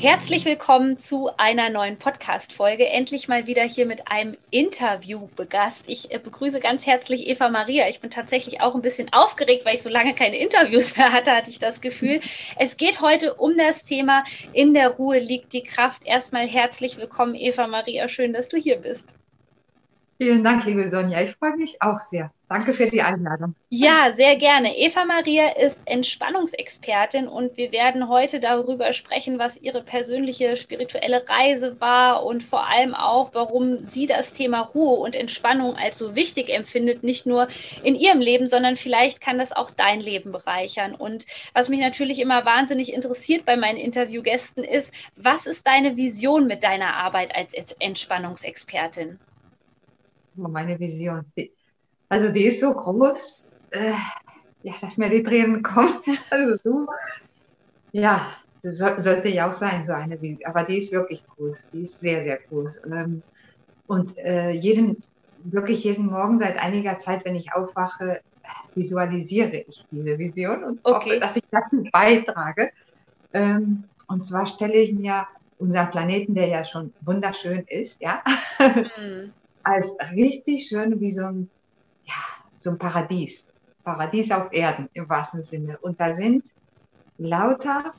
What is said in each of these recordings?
Herzlich willkommen zu einer neuen Podcast-Folge. Endlich mal wieder hier mit einem Interview-Begast. Ich äh, begrüße ganz herzlich Eva Maria. Ich bin tatsächlich auch ein bisschen aufgeregt, weil ich so lange keine Interviews mehr hatte, hatte ich das Gefühl. Es geht heute um das Thema In der Ruhe liegt die Kraft. Erstmal herzlich willkommen, Eva Maria. Schön, dass du hier bist. Vielen Dank, liebe Sonja. Ich freue mich auch sehr. Danke für die Einladung. Ja, sehr gerne. Eva Maria ist Entspannungsexpertin und wir werden heute darüber sprechen, was ihre persönliche spirituelle Reise war und vor allem auch, warum sie das Thema Ruhe und Entspannung als so wichtig empfindet, nicht nur in ihrem Leben, sondern vielleicht kann das auch dein Leben bereichern. Und was mich natürlich immer wahnsinnig interessiert bei meinen Interviewgästen ist, was ist deine Vision mit deiner Arbeit als Entspannungsexpertin? Meine Vision. Also die ist so groß, äh, ja, dass mir die Tränen kommen. Also du, ja, das so, sollte ja auch sein, so eine Vision. Aber die ist wirklich groß. Die ist sehr, sehr groß. Ähm, und äh, jeden, wirklich jeden Morgen seit einiger Zeit, wenn ich aufwache, visualisiere ich diese Vision und okay. hoffe, dass ich dazu beitrage. Ähm, und zwar stelle ich mir unseren Planeten, der ja schon wunderschön ist, ja, mhm als richtig schön wie so ein, ja, so ein Paradies. Paradies auf Erden im wahrsten Sinne. Und da sind lauter,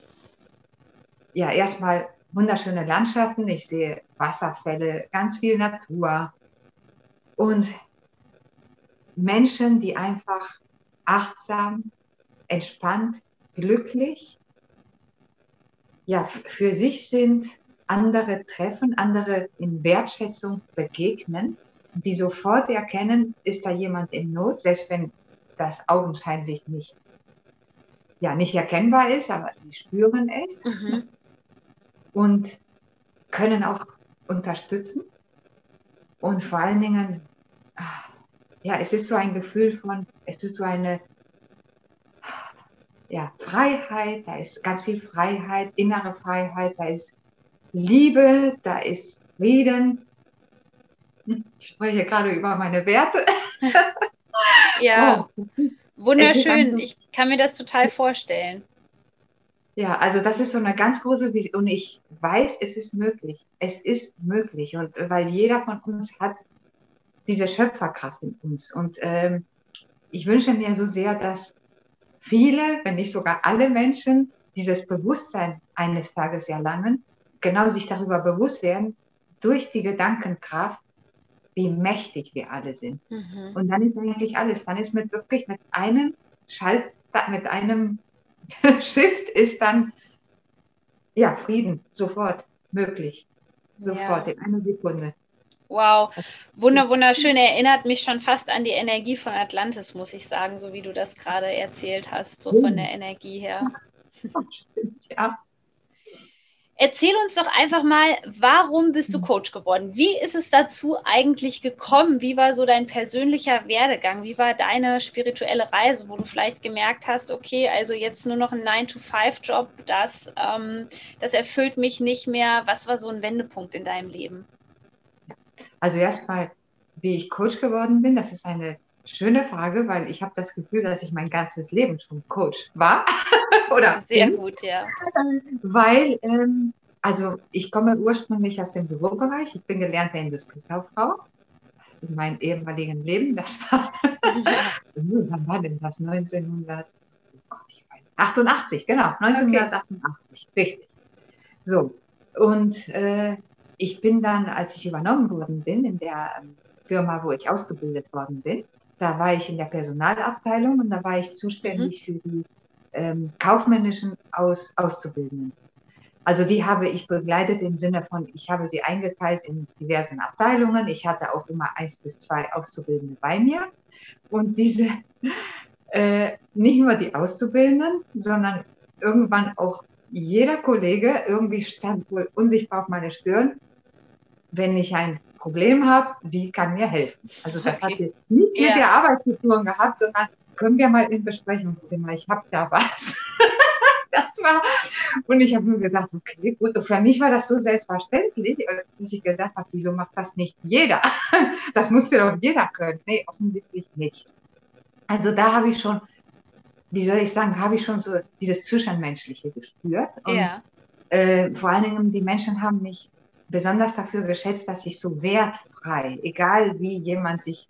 ja, erstmal wunderschöne Landschaften. Ich sehe Wasserfälle, ganz viel Natur und Menschen, die einfach achtsam, entspannt, glücklich, ja, für sich sind andere treffen, andere in Wertschätzung begegnen, die sofort erkennen, ist da jemand in Not, selbst wenn das augenscheinlich nicht, ja, nicht erkennbar ist, aber sie spüren es mhm. und können auch unterstützen. Und vor allen Dingen, ah, ja, es ist so ein Gefühl von, es ist so eine ja, Freiheit, da ist ganz viel Freiheit, innere Freiheit, da ist Liebe, da ist Frieden. Ich spreche gerade über meine Werte. ja, oh. wunderschön. Ich kann mir das total vorstellen. Ja, also das ist so eine ganz große Vision und ich weiß, es ist möglich. Es ist möglich und weil jeder von uns hat diese Schöpferkraft in uns und ähm, ich wünsche mir so sehr, dass viele, wenn nicht sogar alle Menschen dieses Bewusstsein eines Tages erlangen, genau sich darüber bewusst werden, durch die Gedankenkraft, wie mächtig wir alle sind. Mhm. Und dann ist eigentlich alles. Dann ist mit wirklich mit einem Schalt, mit einem Shift ist dann ja Frieden sofort möglich. Sofort ja. in einer Sekunde. Wow, wunder, wunderschön. Erinnert mich schon fast an die Energie von Atlantis, muss ich sagen, so wie du das gerade erzählt hast, so von der Energie her. Stimmt, ja. Erzähl uns doch einfach mal, warum bist du mhm. Coach geworden? Wie ist es dazu eigentlich gekommen? Wie war so dein persönlicher Werdegang? Wie war deine spirituelle Reise, wo du vielleicht gemerkt hast, okay, also jetzt nur noch ein 9-to-5-Job, das, ähm, das erfüllt mich nicht mehr. Was war so ein Wendepunkt in deinem Leben? Also erstmal, wie ich Coach geworden bin, das ist eine schöne Frage, weil ich habe das Gefühl, dass ich mein ganzes Leben schon Coach war. Oder Sehr bin. gut, ja. Weil, ähm, also ich komme ursprünglich aus dem Bürobereich. Ich bin gelernte Industriekauffrau. In meinem ehemaligen Leben, das war, wann war denn das? 1988, genau, 1988, okay. richtig. So, und äh, ich bin dann, als ich übernommen worden bin in der ähm, Firma, wo ich ausgebildet worden bin, da war ich in der Personalabteilung und da war ich zuständig mhm. für die ähm, kaufmännischen Aus Auszubildenden. Also die habe ich begleitet im Sinne von, ich habe sie eingeteilt in diversen Abteilungen. Ich hatte auch immer eins bis zwei Auszubildende bei mir. Und diese, äh, nicht nur die Auszubildenden, sondern irgendwann auch jeder Kollege irgendwie stand wohl unsichtbar auf meine Stirn. Wenn ich ein Problem habe, sie kann mir helfen. Also das okay. hat jetzt nicht ja. mit der Arbeit zu tun gehabt, sondern können wir mal im Besprechungszimmer, ich habe da was. das war, und ich habe nur gedacht, okay, gut, und für mich war das so selbstverständlich, dass ich gedacht habe, wieso macht das nicht jeder? Das musste doch jeder können. Nee, offensichtlich nicht. Also da habe ich schon, wie soll ich sagen, habe ich schon so dieses Zwischenmenschliche gespürt. Und, ja. Äh, vor allen Dingen, die Menschen haben mich besonders dafür geschätzt, dass ich so wertfrei, egal wie jemand sich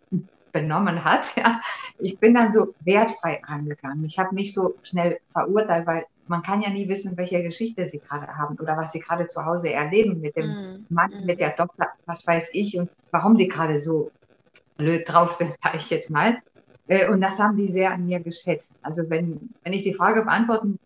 benommen hat, ja, ich bin dann so wertfrei angegangen. Ich habe nicht so schnell verurteilt, weil man kann ja nie wissen, welche Geschichte sie gerade haben oder was sie gerade zu Hause erleben mit dem mm. Mann, mm. mit der Tochter, was weiß ich und warum die gerade so blöd drauf sind, sage ich jetzt mal. Äh, und das haben die sehr an mir geschätzt. Also wenn, wenn ich die Frage beantworten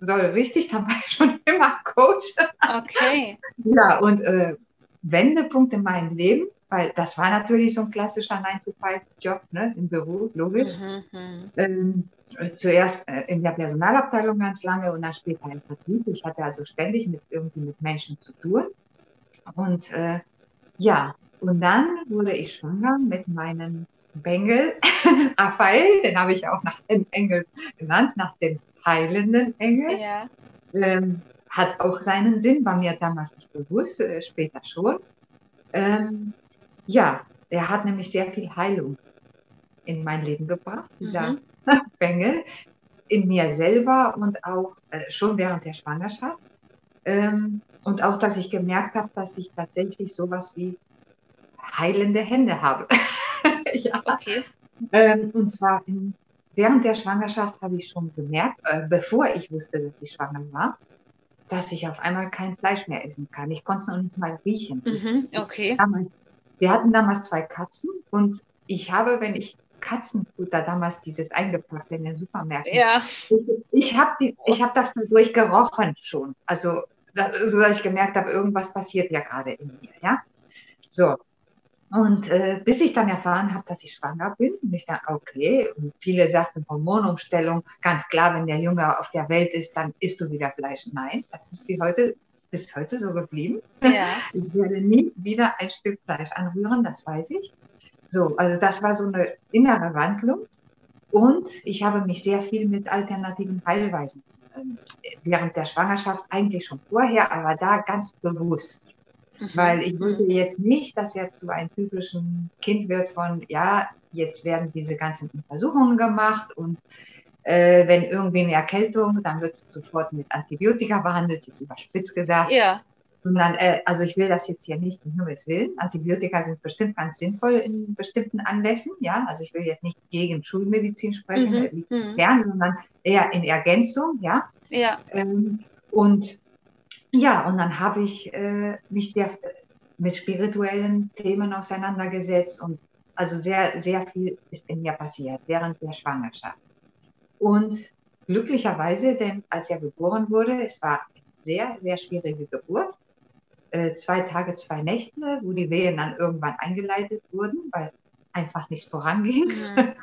soll richtig, dann war ich schon immer Coach. Okay. ja, und äh, Wendepunkt in meinem Leben, weil das war natürlich so ein klassischer 9-to-5-Job ne, im Büro, logisch. Mhm, mhm. ähm, zuerst äh, in der Personalabteilung ganz lange und dann später im Vertrieb. Ich hatte also ständig mit irgendwie mit Menschen zu tun. Und äh, ja, und dann wurde ich schwanger mit meinem Bengel, Raphael, den habe ich auch nach dem Engel genannt, nach dem heilenden Engel. Ja. Ähm, hat auch seinen Sinn, war mir damals nicht bewusst, äh, später schon. Ähm, ja, er hat nämlich sehr viel Heilung in mein Leben gebracht, dieser mhm. Bengel, in mir selber und auch äh, schon während der Schwangerschaft. Ähm, und auch, dass ich gemerkt habe, dass ich tatsächlich sowas wie heilende Hände habe. ja. Okay. Ähm, und zwar in, während der Schwangerschaft habe ich schon gemerkt, äh, bevor ich wusste, dass ich schwanger war, dass ich auf einmal kein Fleisch mehr essen kann. Ich konnte es noch nicht mal riechen. Mhm, okay. Wir hatten damals zwei Katzen und ich habe, wenn ich Katzenfutter damals dieses eingepackte in den Supermärkten. Ja. Ich, ich habe hab das dadurch gerochen schon. Also, so dass ich gemerkt habe, irgendwas passiert ja gerade in mir. Ja. So. Und äh, bis ich dann erfahren habe, dass ich schwanger bin, und ich dachte, okay, und viele sagten Hormonumstellung, ganz klar, wenn der Junge auf der Welt ist, dann isst du wieder Fleisch. Nein, das ist wie heute, bis heute so geblieben. Ja. Ich werde nie wieder ein Stück Fleisch anrühren, das weiß ich. So, also das war so eine innere Wandlung. Und ich habe mich sehr viel mit alternativen Heilweisen äh, während der Schwangerschaft, eigentlich schon vorher, aber da ganz bewusst Mhm. Weil ich wollte jetzt nicht, dass er zu einem typischen Kind wird von, ja, jetzt werden diese ganzen Untersuchungen gemacht und äh, wenn irgendwie eine Erkältung, dann wird es sofort mit Antibiotika behandelt, jetzt überspitzt gesagt. Ja. Sondern, äh, also ich will das jetzt hier nicht um Himmels Willen. Antibiotika sind bestimmt ganz sinnvoll in bestimmten Anlässen, ja. Also ich will jetzt nicht gegen Schulmedizin sprechen, mhm. mhm. Fern, sondern eher in Ergänzung, ja. Ja. Ähm, und ja, und dann habe ich äh, mich sehr mit spirituellen Themen auseinandergesetzt und also sehr, sehr viel ist in mir passiert während der Schwangerschaft. Und glücklicherweise, denn als er geboren wurde, es war eine sehr, sehr schwierige Geburt. Äh, zwei Tage, zwei Nächte, wo die Wehen dann irgendwann eingeleitet wurden, weil einfach nicht voranging.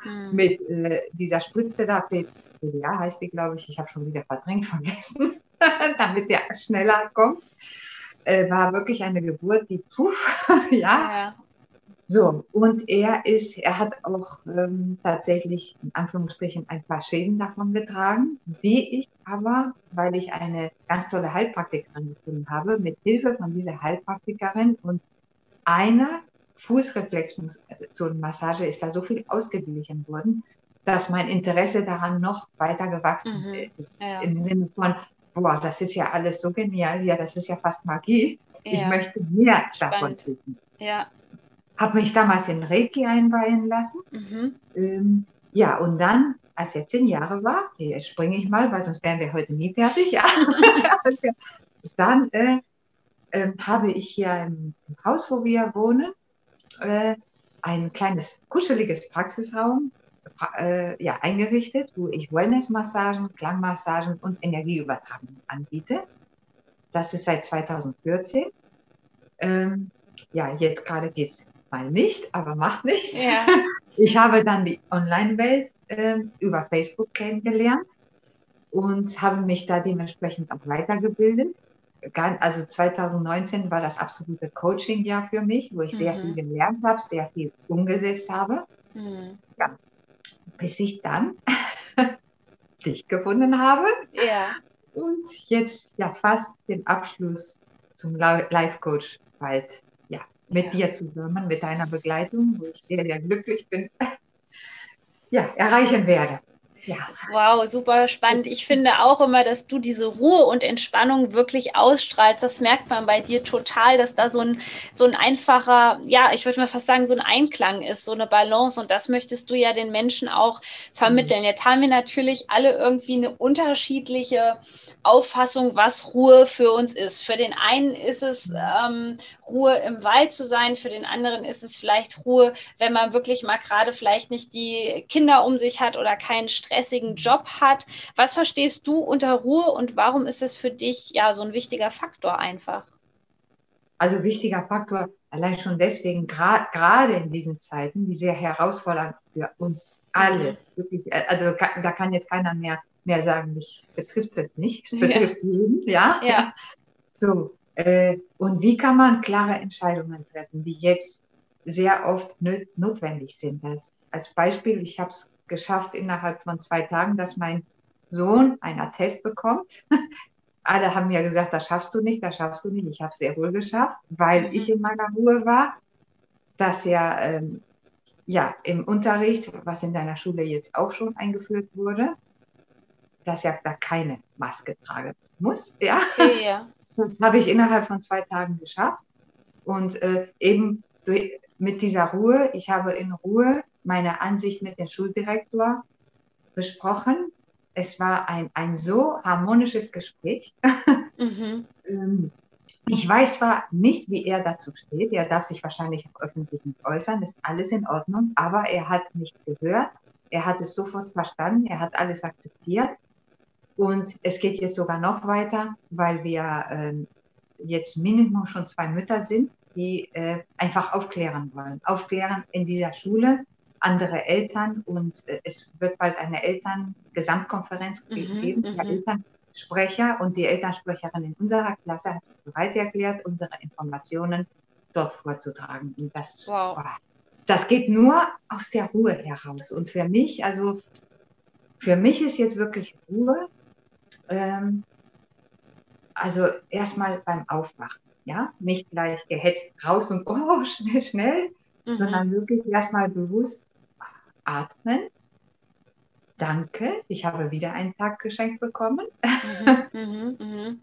Mhm. mit äh, dieser Spritze da, PDA heißt die, glaube ich, ich habe schon wieder verdrängt vergessen. damit der schneller kommt. Äh, war wirklich eine Geburt, die puff, ja. ja. So, und er ist, er hat auch ähm, tatsächlich in Anführungsstrichen ein paar Schäden davon getragen, die ich aber, weil ich eine ganz tolle Heilpraktikerin gefunden habe, mit Hilfe von dieser Heilpraktikerin und einer Fußreflexmassage ist da so viel ausgeglichen worden, dass mein Interesse daran noch weiter gewachsen mhm. ist. Ja. Im Sinne von, boah, das ist ja alles so genial, ja, das ist ja fast Magie. Ja. Ich möchte mehr davon wissen. Ja. Habe mich damals in Reiki einweihen lassen. Mhm. Ähm, ja, und dann, als er zehn Jahre war, jetzt springe ich mal, weil sonst wären wir heute nie fertig, ja. dann äh, äh, habe ich hier im, Haus, wo wir wohnen, äh, ein kleines kuscheliges Praxisraum äh, ja, eingerichtet, wo ich Wellness-Massagen, Klangmassagen und Energieübertragung anbiete. Das ist seit 2014. Ähm, ja, jetzt gerade geht es mal nicht, aber macht nichts. Ja. Ich habe dann die Online-Welt äh, über Facebook kennengelernt und habe mich da dementsprechend auch weitergebildet. Also 2019 war das absolute Coaching-Jahr für mich, wo ich mhm. sehr viel gelernt habe, sehr viel umgesetzt habe. Mhm. Ja, bis ich dann dich gefunden habe. Ja. Und jetzt ja fast den Abschluss zum Life-Coach bald ja, mit ja. dir zusammen, mit deiner Begleitung, wo ich sehr, sehr glücklich bin, ja, erreichen werde. Ja. Wow, super spannend. Ich finde auch immer, dass du diese Ruhe und Entspannung wirklich ausstrahlst. Das merkt man bei dir total, dass da so ein, so ein einfacher, ja, ich würde mal fast sagen, so ein Einklang ist, so eine Balance. Und das möchtest du ja den Menschen auch vermitteln. Jetzt haben wir natürlich alle irgendwie eine unterschiedliche Auffassung, was Ruhe für uns ist. Für den einen ist es ähm, Ruhe im Wald zu sein, für den anderen ist es vielleicht Ruhe, wenn man wirklich mal gerade vielleicht nicht die Kinder um sich hat oder keinen stressigen Job hat. Was verstehst du unter Ruhe und warum ist es für dich ja so ein wichtiger Faktor einfach? Also wichtiger Faktor allein schon deswegen, gerade in diesen Zeiten, die sehr herausfordernd für uns alle. Mhm. Wirklich, äh, also da kann jetzt keiner mehr mehr sagen, mich betrifft das nicht, es betrifft ja. jeden, ja. ja. So, äh, und wie kann man klare Entscheidungen treffen, die jetzt sehr oft notwendig sind? Als, als Beispiel, ich habe es geschafft innerhalb von zwei Tagen, dass mein Sohn einen Attest bekommt. Alle haben mir gesagt, das schaffst du nicht, das schaffst du nicht. Ich habe es sehr wohl geschafft, weil mhm. ich in meiner Ruhe war, dass er ähm, ja im Unterricht, was in deiner Schule jetzt auch schon eingeführt wurde, dass er da keine Maske tragen muss. Ja, okay, ja. Das habe ich innerhalb von zwei Tagen geschafft. Und äh, eben durch, mit dieser Ruhe, ich habe in Ruhe meine Ansicht mit dem Schuldirektor besprochen. Es war ein, ein so harmonisches Gespräch. Mhm. Ähm, ich weiß zwar nicht, wie er dazu steht. Er darf sich wahrscheinlich auch öffentlich nicht äußern. Ist alles in Ordnung. Aber er hat mich gehört. Er hat es sofort verstanden. Er hat alles akzeptiert. Und es geht jetzt sogar noch weiter, weil wir ähm, jetzt Minimum schon zwei Mütter sind, die äh, einfach aufklären wollen. Aufklären in dieser Schule, andere Eltern und äh, es wird bald eine Elterngesamtkonferenz mhm, geben, der mhm. Elternsprecher und die Elternsprecherin in unserer Klasse hat sich bereit erklärt, unsere Informationen dort vorzutragen. Und das, wow. das geht nur aus der Ruhe heraus. Und für mich, also für mich ist jetzt wirklich Ruhe ähm, also erstmal beim Aufwachen, ja, nicht gleich gehetzt raus und oh, schnell, schnell, mhm. sondern wirklich erstmal bewusst atmen. Danke, ich habe wieder einen Tag geschenkt bekommen. Mhm, mhm, mhm.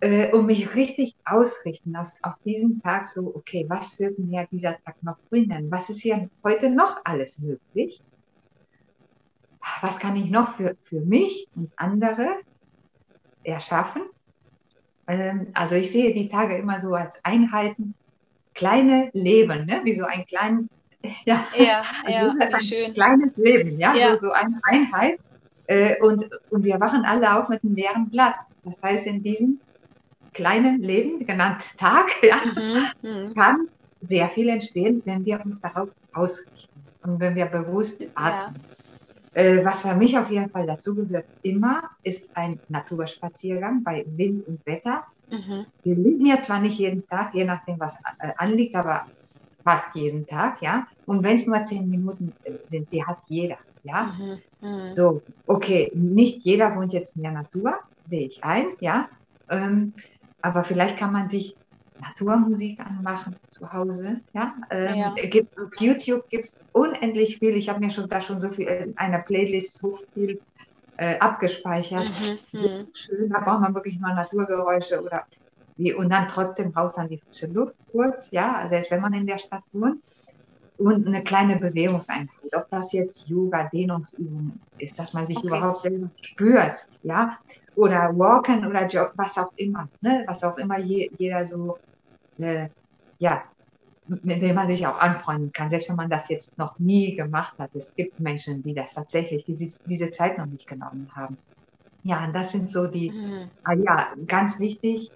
äh, und mich richtig ausrichten auf, auf diesen Tag so, okay, was wird mir dieser Tag noch bringen? Was ist hier heute noch alles möglich? was kann ich noch für, für mich und andere erschaffen? Ähm, also ich sehe die Tage immer so als Einheiten, kleine Leben, ne? wie so ein kleines, ja, ja, ja also ein schön. kleines Leben, ja, ja. So, so eine Einheit. Äh, und, und wir wachen alle auf mit einem leeren Blatt. Das heißt, in diesem kleinen Leben, genannt Tag, ja, mhm, mhm. kann sehr viel entstehen, wenn wir uns darauf ausrichten und wenn wir bewusst atmen. Ja. Äh, was für mich auf jeden Fall dazugehört immer, ist ein Naturspaziergang bei Wind und Wetter. Mhm. Wir liegen ja zwar nicht jeden Tag, je nachdem, was äh, anliegt, aber fast jeden Tag, ja. Und wenn es nur zehn Minuten sind, die hat jeder, ja. Mhm. Mhm. So, okay, nicht jeder wohnt jetzt in der Natur, sehe ich ein, ja. Ähm, aber vielleicht kann man sich Naturmusik anmachen zu Hause. Ja? Ähm, ja. Gibt, auf YouTube gibt es unendlich viel. Ich habe mir schon da schon so viel in einer Playlist so viel äh, abgespeichert. Mhm, mhm. Schön, da braucht man wirklich mal Naturgeräusche oder wie, und dann trotzdem raus an die frische Luft kurz, ja, selbst wenn man in der Stadt wohnt. Und eine kleine Bewegungseinheit, ob das jetzt Yoga, Dehnungsübungen ist, dass man sich okay. überhaupt selber spürt, ja, oder Walken oder Jog, was auch immer, ne? was auch immer je, jeder so, äh, ja, mit dem man sich auch anfreunden kann, selbst wenn man das jetzt noch nie gemacht hat. Es gibt Menschen, die das tatsächlich, die diese, diese Zeit noch nicht genommen haben. Ja, und das sind so die, mhm. ah, ja, ganz wichtig,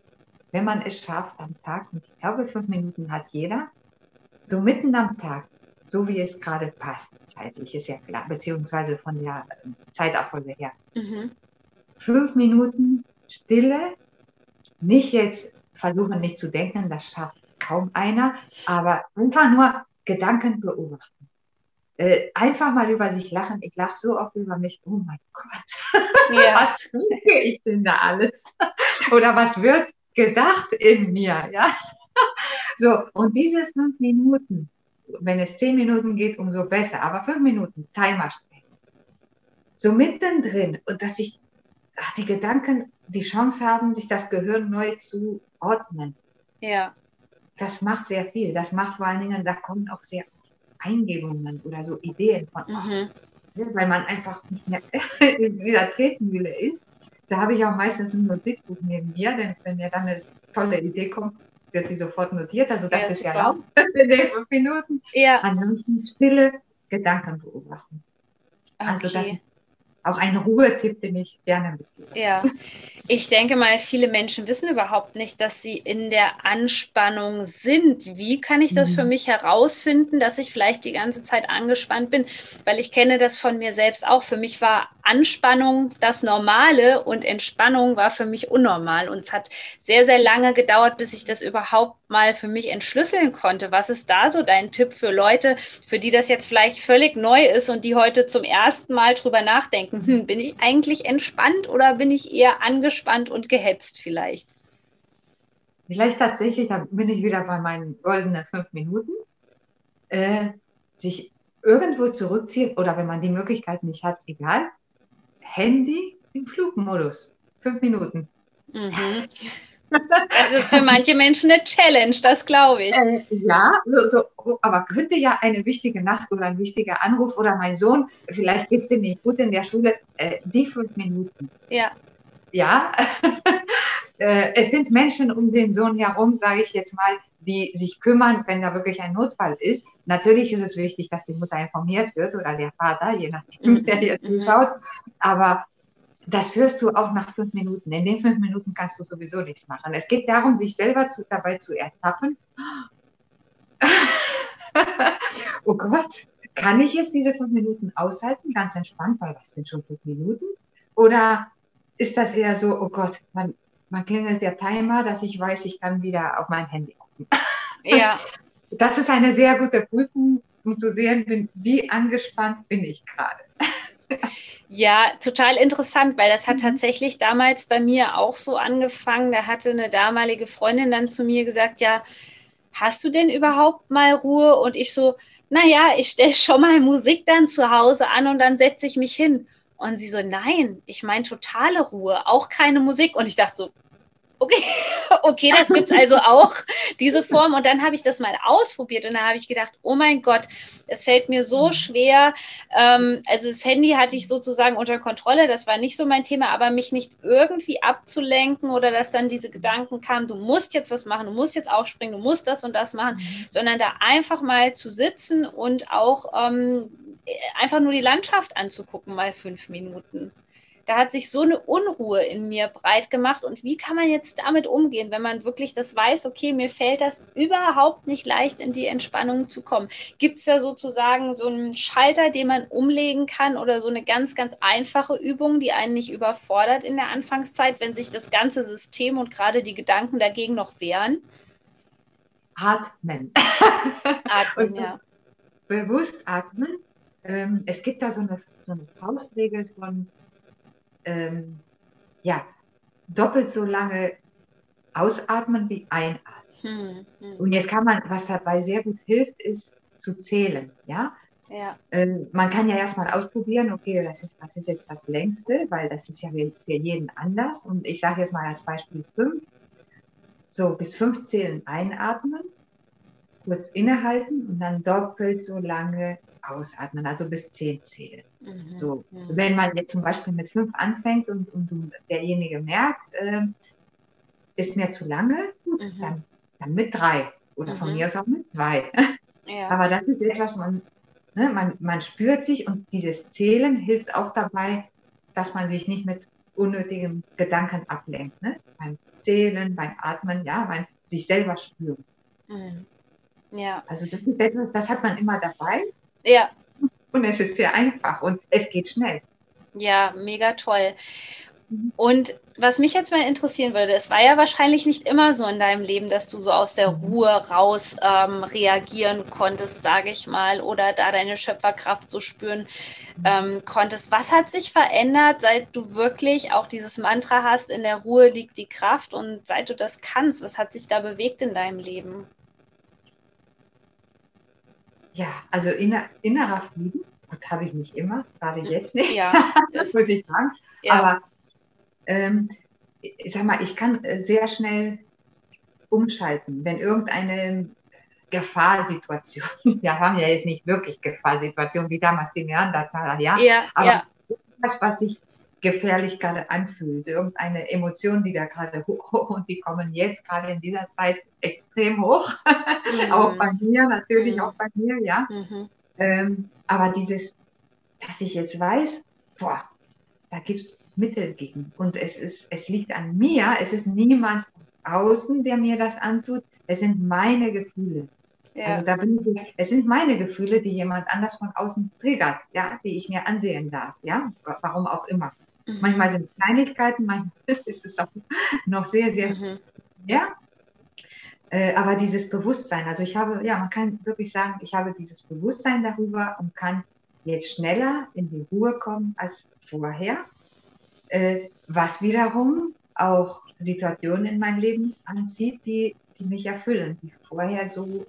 wenn man es schafft am Tag, und ich glaube, fünf Minuten hat jeder, so mitten am Tag, so wie es gerade passt, zeitlich ist ja klar, beziehungsweise von der Zeitabfolge her. Mhm fünf Minuten Stille, nicht jetzt versuchen nicht zu denken, das schafft kaum einer, aber einfach nur Gedanken beobachten. Äh, einfach mal über sich lachen. Ich lache so oft über mich, oh mein Gott, ja. was denke ich denn da alles? Oder was wird gedacht in mir? Ja? So, und diese fünf Minuten, wenn es zehn Minuten geht, umso besser, aber fünf Minuten, Timer stellen. So mittendrin und dass ich ach, die Gedanken die Chance haben, sich das Gehirn neu zu ordnen. Ja. Das macht sehr viel. Das macht vor allen Dingen, da kommen auch sehr Eingebungen oder so Ideen von, mhm. weil man einfach nicht mehr in dieser Tretmühle ist. Da habe ich auch meistens ein Notizbuch neben mir, denn wenn mir dann eine tolle Idee kommt, wird sie sofort notiert. Also das ja, ist super. ja laut in den fünf Minuten. Ja. Ansonsten stille Gedanken beobachten. Okay. Also das auch ein Ruhetipp, den ich gerne mitgebe. Ja, ich denke mal, viele Menschen wissen überhaupt nicht, dass sie in der Anspannung sind. Wie kann ich das mhm. für mich herausfinden, dass ich vielleicht die ganze Zeit angespannt bin? Weil ich kenne das von mir selbst auch. Für mich war Anspannung das Normale und Entspannung war für mich unnormal. Und es hat sehr, sehr lange gedauert, bis ich das überhaupt mal für mich entschlüsseln konnte. Was ist da so dein Tipp für Leute, für die das jetzt vielleicht völlig neu ist und die heute zum ersten Mal drüber nachdenken, hm, bin ich eigentlich entspannt oder bin ich eher angespannt und gehetzt vielleicht? Vielleicht tatsächlich, da bin ich wieder bei meinen goldenen fünf Minuten, äh, sich irgendwo zurückziehen oder wenn man die Möglichkeit nicht hat, egal, Handy im Flugmodus. Fünf Minuten. Mhm. Das ist für manche Menschen eine Challenge, das glaube ich. Äh, ja, so, so, aber könnte ja eine wichtige Nacht oder ein wichtiger Anruf oder mein Sohn, vielleicht geht es dir nicht gut in der Schule, äh, die fünf Minuten. Ja. Ja, äh, es sind Menschen um den Sohn herum, sage ich jetzt mal, die sich kümmern, wenn da wirklich ein Notfall ist. Natürlich ist es wichtig, dass die Mutter informiert wird oder der Vater, je nachdem, mhm. wer hier mhm. zuschaut. Aber das hörst du auch nach fünf Minuten. In den fünf Minuten kannst du sowieso nichts machen. Es geht darum, sich selber zu, dabei zu ertappen. oh Gott, kann ich jetzt diese fünf Minuten aushalten? Ganz entspannt, weil das sind schon fünf Minuten? Oder ist das eher so, oh Gott, man, man klingelt der Timer, dass ich weiß, ich kann wieder auf mein Handy gucken? Ja. Das ist eine sehr gute Prüfung, um zu sehen, wie angespannt bin ich gerade. Ja, total interessant, weil das hat mhm. tatsächlich damals bei mir auch so angefangen. Da hatte eine damalige Freundin dann zu mir gesagt, ja, hast du denn überhaupt mal Ruhe? Und ich so, naja, ich stelle schon mal Musik dann zu Hause an und dann setze ich mich hin. Und sie so, nein, ich meine totale Ruhe, auch keine Musik. Und ich dachte so, okay, okay, das gibt es also auch, diese Form. Und dann habe ich das mal ausprobiert und da habe ich gedacht, oh mein Gott, es fällt mir so mhm. schwer. Ähm, also das Handy hatte ich sozusagen unter Kontrolle, das war nicht so mein Thema, aber mich nicht irgendwie abzulenken oder dass dann diese Gedanken kamen, du musst jetzt was machen, du musst jetzt aufspringen, du musst das und das machen, mhm. sondern da einfach mal zu sitzen und auch ähm, einfach nur die Landschaft anzugucken, mal fünf Minuten da hat sich so eine Unruhe in mir breit gemacht. Und wie kann man jetzt damit umgehen, wenn man wirklich das weiß, okay, mir fällt das überhaupt nicht leicht, in die Entspannung zu kommen? Gibt es da sozusagen so einen Schalter, den man umlegen kann oder so eine ganz, ganz einfache Übung, die einen nicht überfordert in der Anfangszeit, wenn sich das ganze System und gerade die Gedanken dagegen noch wehren? Atmen. Atmen, so ja. Bewusst atmen. Ähm, es gibt da so eine, so eine Faustregel von ähm, ja, doppelt so lange ausatmen wie einatmen. Hm, hm. Und jetzt kann man, was dabei sehr gut hilft, ist zu zählen. Ja? Ja. Ähm, man kann ja erstmal ausprobieren, okay, das ist, was ist jetzt das längste, weil das ist ja für jeden anders. Und ich sage jetzt mal als Beispiel fünf. So, bis fünf zählen einatmen, kurz innehalten und dann doppelt so lange ausatmen, also bis zehn zählen. Mhm. So, mhm. wenn man jetzt zum Beispiel mit fünf anfängt und, und derjenige merkt, äh, ist mir zu lange, gut, mhm. dann, dann mit drei oder von mhm. mir aus auch mit zwei. Ja. Aber das ist etwas, man, ne, man, man spürt sich und dieses Zählen hilft auch dabei, dass man sich nicht mit unnötigen Gedanken ablenkt. Ne? Beim Zählen, beim Atmen, ja, beim sich selber spüren. Mhm. Ja. Also das etwas, das hat man immer dabei. Ja. Und es ist sehr einfach und es geht schnell. Ja, mega toll. Mhm. Und was mich jetzt mal interessieren würde, es war ja wahrscheinlich nicht immer so in deinem Leben, dass du so aus der mhm. Ruhe raus ähm, reagieren konntest, sage ich mal, oder da deine Schöpferkraft so spüren mhm. ähm, konntest. Was hat sich verändert, seit du wirklich auch dieses Mantra hast, in der Ruhe liegt die Kraft und seit du das kannst? Was hat sich da bewegt in deinem Leben? Ja, also inner, innerer Frieden, das habe ich nicht immer, gerade jetzt nicht, ja, das muss ich sagen. Ja. Aber ähm, ich sag mal, ich kann äh, sehr schnell umschalten, wenn irgendeine Gefahrsituation, wir haben ja jetzt nicht wirklich Gefahrsituation wie damals die Neandertaler, ja, ja aber ja. was sich gefährlich gerade anfühlt, irgendeine Emotion, die da gerade hoch und die kommen jetzt gerade in dieser Zeit extrem hoch, mhm. auch bei mir, natürlich mhm. auch bei mir, ja. Mhm. Ähm, aber dieses, dass ich jetzt weiß, boah, da gibt es Mittel gegen. Und es, ist, es liegt an mir, es ist niemand außen, der mir das antut, es sind meine Gefühle. Ja. Also da bin ich, es sind meine Gefühle, die jemand anders von außen triggert, ja, die ich mir ansehen darf, ja, warum auch immer. Mhm. Manchmal sind es Kleinigkeiten, manchmal ist es auch noch sehr, sehr mhm. mehr. Äh, aber dieses Bewusstsein, also ich habe, ja, man kann wirklich sagen, ich habe dieses Bewusstsein darüber und kann jetzt schneller in die Ruhe kommen als vorher äh, was wiederum auch Situationen in meinem Leben anzieht, die, die mich erfüllen, die vorher so,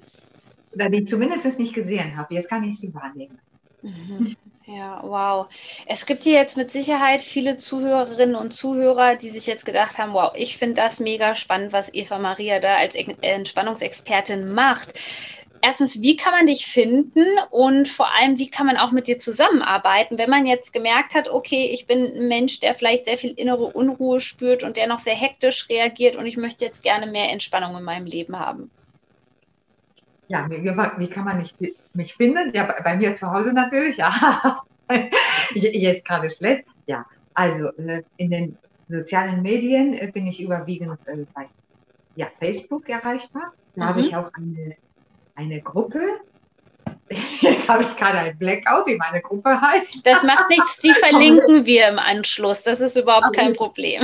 oder die ich zumindest nicht gesehen habe. Jetzt kann ich sie wahrnehmen. Mhm. Ja, wow. Es gibt hier jetzt mit Sicherheit viele Zuhörerinnen und Zuhörer, die sich jetzt gedacht haben, wow, ich finde das mega spannend, was Eva Maria da als Entspannungsexpertin macht erstens, wie kann man dich finden und vor allem, wie kann man auch mit dir zusammenarbeiten, wenn man jetzt gemerkt hat, okay, ich bin ein Mensch, der vielleicht sehr viel innere Unruhe spürt und der noch sehr hektisch reagiert und ich möchte jetzt gerne mehr Entspannung in meinem Leben haben. Ja, wie, kann man nicht, mich finden? Ja, bei, bei mir zu Hause natürlich, ja. jetzt gerade schlecht. Ja, also äh, in den sozialen Medien äh, bin ich überwiegend äh, bei ja, Facebook erreichbar. Da mhm. habe ich auch eine eine Gruppe. Jetzt habe ich gerade ein Blackout, wie meine Gruppe heißt. Das macht nichts, die verlinken wir im Anschluss. Das ist überhaupt Aber kein Problem.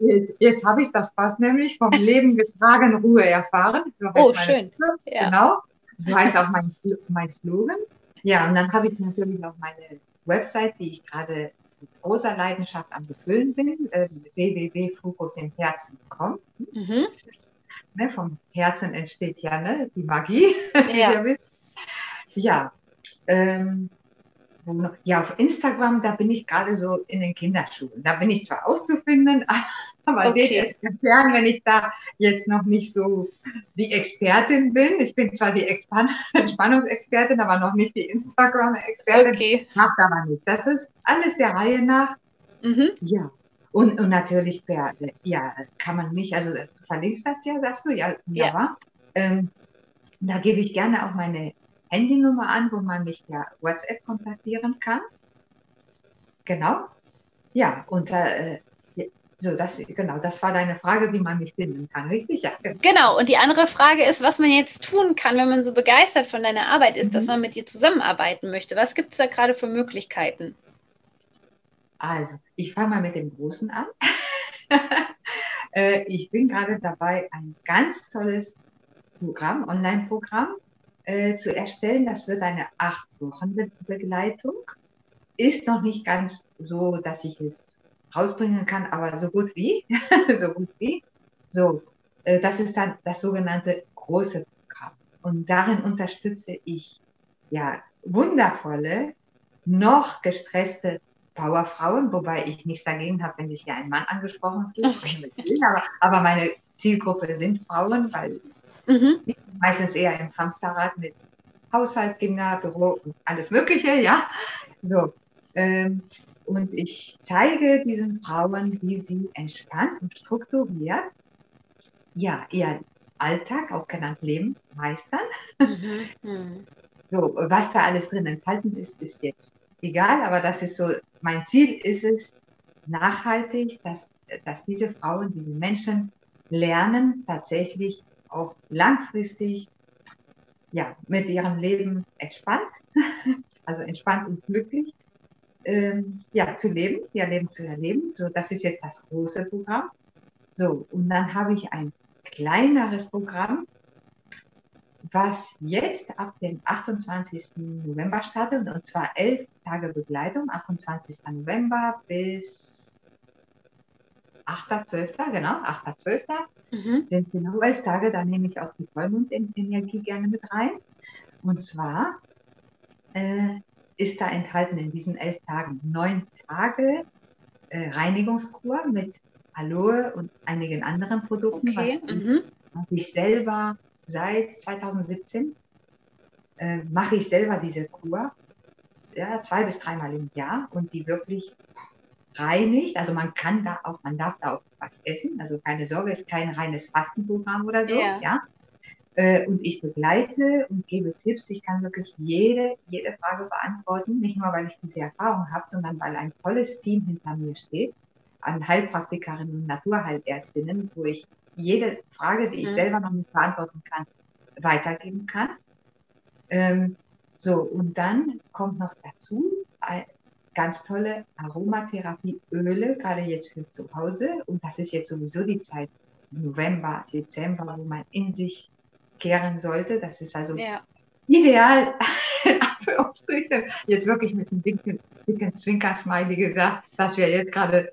Jetzt, jetzt habe ich das fast nämlich vom Leben getragen, Ruhe erfahren. So oh, schön. Ja. Genau. So heißt auch mein, mein Slogan. Ja, und dann habe ich natürlich auch meine Website, die ich gerade mit großer Leidenschaft am Befüllen bin, äh, www.fokusimherzen.com. Mhm ne, vom Herzen entsteht ja ne, die Magie, ja. Ja. Ähm, ja, auf Instagram, da bin ich gerade so in den Kinderschuhen. Da bin ich zwar auch zu finden, aber okay. seht es fern, wenn ich da jetzt noch nicht so die Expertin bin. Ich bin zwar die Entspannungsexpertin, aber noch nicht die Instagram-Expertin. Okay. Macht aber nichts. Das ist alles der Reihe nach. Mhm. Ja, und, und natürlich per, ja, kann man mich, also du verlinkst das ja, sagst du, ja, ja. Ähm, da gebe ich gerne auch meine Handynummer an, wo man mich per WhatsApp kontaktieren kann. Genau. Ja, und äh, so, das, genau, das war deine Frage, wie man mich finden kann, richtig? Ja. Genau. genau, und die andere Frage ist, was man jetzt tun kann, wenn man so begeistert von deiner Arbeit ist, mhm. dass man mit dir zusammenarbeiten möchte. Was gibt es da gerade für Möglichkeiten? Also, ich fange mal mit dem Großen an. Äh, ich bin gerade dabei, ein ganz tolles Programm, Online-Programm äh, zu erstellen. Das wird eine acht Wochen Begleitung. Ist noch nicht ganz so, dass ich es rausbringen kann, aber so gut wie. so gut wie. So, äh, das ist dann das sogenannte große Programm. Und darin unterstütze ich ja wundervolle, noch gestresste Powerfrauen, wobei ich nichts dagegen habe, wenn sich hier ein Mann angesprochen fühlt. Okay. Aber, aber, meine Zielgruppe sind Frauen, weil mhm. Meistens eher im Hamsterrad mit Haushalt, Kinder, Büro und alles Mögliche, ja. So. Ähm, und ich zeige diesen Frauen, wie sie entspannt und strukturiert ja, ihr Alltag, auch genannt Leben, meistern. Mhm. Mhm. So, was da alles drin enthalten ist, ist jetzt egal, aber das ist so, mein Ziel ist es, nachhaltig, dass, dass diese Frauen, diese Menschen lernen, tatsächlich auch langfristig ja, mit ihrem Leben entspannt, also entspannt und glücklich ähm, ja, zu leben, ihr Leben zu erleben. So, das ist jetzt das große Programm. So, und dann habe ich ein kleineres Programm, was jetzt ab dem 28. November startet, und zwar elf Tage Begleitung, 28. November bis 8.12., genau, 8.12. Mhm. sind genau elf Tage, da nehme ich auch die Vollmondenergie gerne mit rein. Und zwar äh, ist da enthalten in diesen elf Tagen neun Tage äh, Reinigungskur mit Aloe und einigen anderen Produkten, okay. was, mhm. was ich selber seit 2017 äh, mache ich selber diese Kur, ja, zwei bis dreimal im Jahr und die wirklich reinigt. Also man kann da auch, man darf da auch was essen. Also keine Sorge, es ist kein reines Fastenprogramm oder so. Ja. ja? Äh, und ich begleite und gebe Tipps. Ich kann wirklich jede, jede Frage beantworten. Nicht nur, weil ich diese Erfahrung habe, sondern weil ein tolles Team hinter mir steht an Heilpraktikerinnen und Naturheilärztinnen, wo ich jede Frage, die ich mhm. selber noch nicht beantworten kann, weitergeben kann. Ähm, so, und dann kommt noch dazu ganz tolle Aromatherapieöle, gerade jetzt für zu Hause. Und das ist jetzt sowieso die Zeit, November, Dezember, wo man in sich kehren sollte. Das ist also ja. ideal. jetzt wirklich mit einem dicken, dicken Zwinker-Smiley gesagt, dass wir jetzt gerade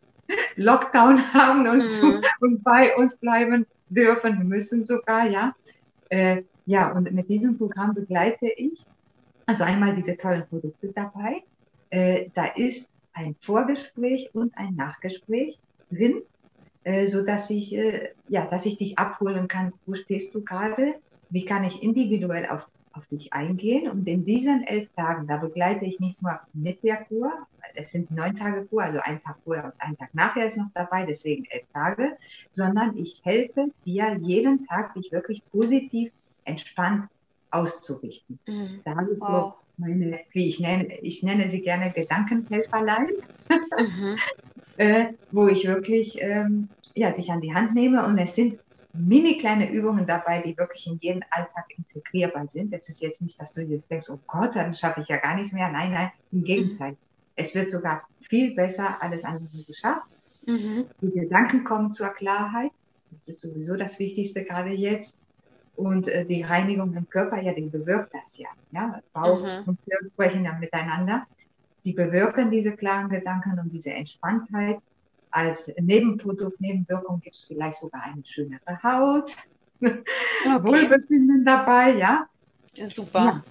Lockdown haben und, mhm. zu, und bei uns bleiben dürfen, müssen sogar, ja. Äh, ja, und mit diesem Programm begleite ich also einmal diese tollen Produkte dabei. Äh, da ist ein Vorgespräch und ein Nachgespräch drin, äh, so dass ich äh, ja, dass ich dich abholen kann. Wo stehst du gerade? Wie kann ich individuell auf auf dich eingehen. Und in diesen elf Tagen, da begleite ich nicht nur mit der Kur, es sind neun Tage Kur, also ein Tag vorher und ein Tag nachher ist noch dabei, deswegen elf Tage, sondern ich helfe dir jeden Tag, dich wirklich positiv entspannt auszurichten. Mhm. Da habe ich wow. Meine, wie ich nenne, ich nenne sie gerne Gedankenhelferlein, mhm. äh, wo ich wirklich ähm, ja, dich an die Hand nehme und es sind mini kleine Übungen dabei, die wirklich in jeden Alltag integrierbar sind. Es ist jetzt nicht, dass du jetzt denkst, oh Gott, dann schaffe ich ja gar nichts mehr. Nein, nein, im Gegenteil. Es wird sogar viel besser alles andere geschafft. Mhm. Die Gedanken kommen zur Klarheit. Das ist sowieso das Wichtigste gerade jetzt. Und äh, die Reinigung im Körper, ja, die bewirkt das ja. ja? Bauch mhm. und Hirn sprechen ja miteinander. Die bewirken diese klaren Gedanken und diese Entspanntheit als Nebenprodukt, Nebenwirkung gibt es vielleicht sogar eine schönere Haut, okay. Wohlbefinden dabei, ja. ja super. Ja.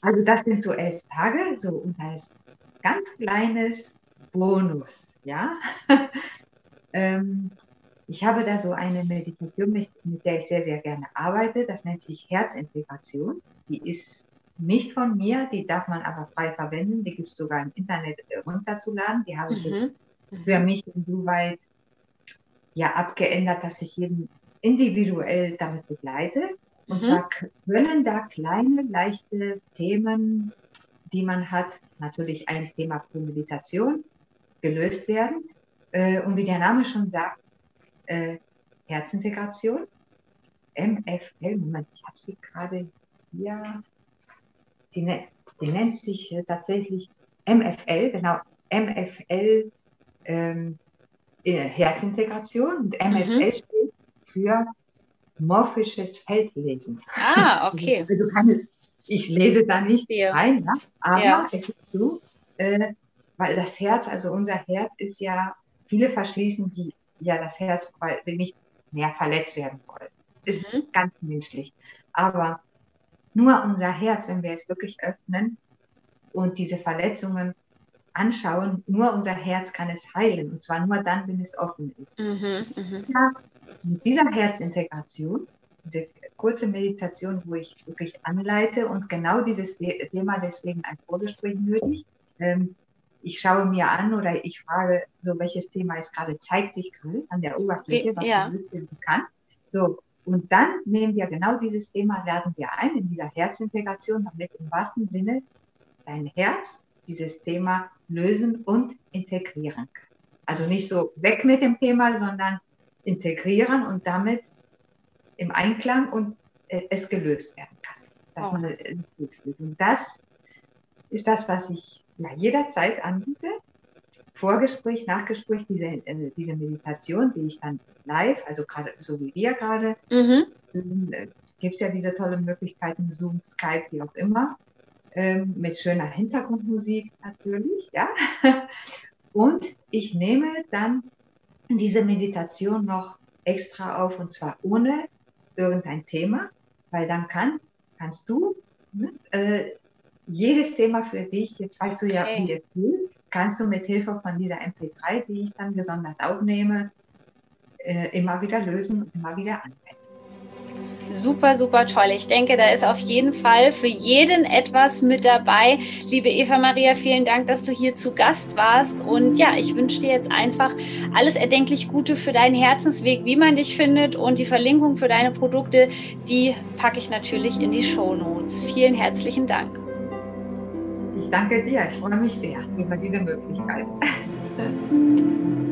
Also das sind so elf Tage, so und als ganz kleines Bonus, ja. ähm, ich habe da so eine Meditation, mit, der ich sehr, sehr gerne arbeite. Das nennt sich Herzintegration. Die ist nicht von mir, die darf man aber frei verwenden. Die gibt es sogar im Internet runterzuladen. Die habe ich mhm. jetzt für mich insoweit ja abgeändert, dass ich jeden individuell damit begleite. Und mhm. zwar können da kleine, leichte Themen, die man hat, natürlich ein Thema pro Meditation, gelöst werden. Äh, und wie der Name schon sagt, äh, Herzintegration, MFL, Moment, ich habe sie gerade hier, die, ne, die nennt sich äh, tatsächlich MFL, genau, MFL ähm, Herzintegration und MFL mhm. steht für morphisches Feldlesen. Ah, okay. Also kann, ich lese da nicht ja. rein, ja? aber ja. es ist so, äh, weil das Herz, also unser Herz ist ja, viele verschließen die ja das Herz, weil sie nicht mehr verletzt werden wollen. Ist mhm. ganz menschlich. Aber nur unser Herz, wenn wir es wirklich öffnen und diese Verletzungen anschauen, nur unser Herz kann es heilen. Und zwar nur dann, wenn es offen ist. Mhm, mh. ja, mit dieser Herzintegration, diese kurze Meditation, wo ich wirklich anleite und genau dieses Thema deswegen ein Vorgespräch nötig. Ähm, ich schaue mir an oder ich frage, so welches Thema es gerade zeigt sich gerade an der Oberfläche, was ja. werden kann. So, und dann nehmen wir genau dieses Thema, laden wir ein in dieser Herzintegration, damit im wahrsten Sinne dein Herz dieses Thema lösen und integrieren kann. Also nicht so weg mit dem Thema, sondern integrieren und damit im Einklang und äh, es gelöst werden kann. Dass oh. man es gut fühlt. Und das ist das, was ich ja, jederzeit anbiete. Vorgespräch, Nachgespräch, diese, äh, diese Meditation, die ich dann live, also gerade so wie wir gerade, mhm. äh, gibt es ja diese tollen Möglichkeiten, Zoom, Skype, wie auch immer, ähm, mit schöner Hintergrundmusik natürlich, ja. Und ich nehme dann diese Meditation noch extra auf und zwar ohne irgendein Thema, weil dann kann, kannst du ne, äh, jedes Thema für dich, jetzt weißt du ja, wie es geht, kannst du mit Hilfe von dieser MP3, die ich dann gesondert aufnehme, äh, immer wieder lösen und immer wieder anwenden. Super, super toll. Ich denke, da ist auf jeden Fall für jeden etwas mit dabei. Liebe Eva Maria, vielen Dank, dass du hier zu Gast warst. Und ja, ich wünsche dir jetzt einfach alles erdenklich Gute für deinen Herzensweg, wie man dich findet. Und die Verlinkung für deine Produkte, die packe ich natürlich in die Show Notes. Vielen herzlichen Dank. Danke dir. Ich freue mich sehr über diese Möglichkeit.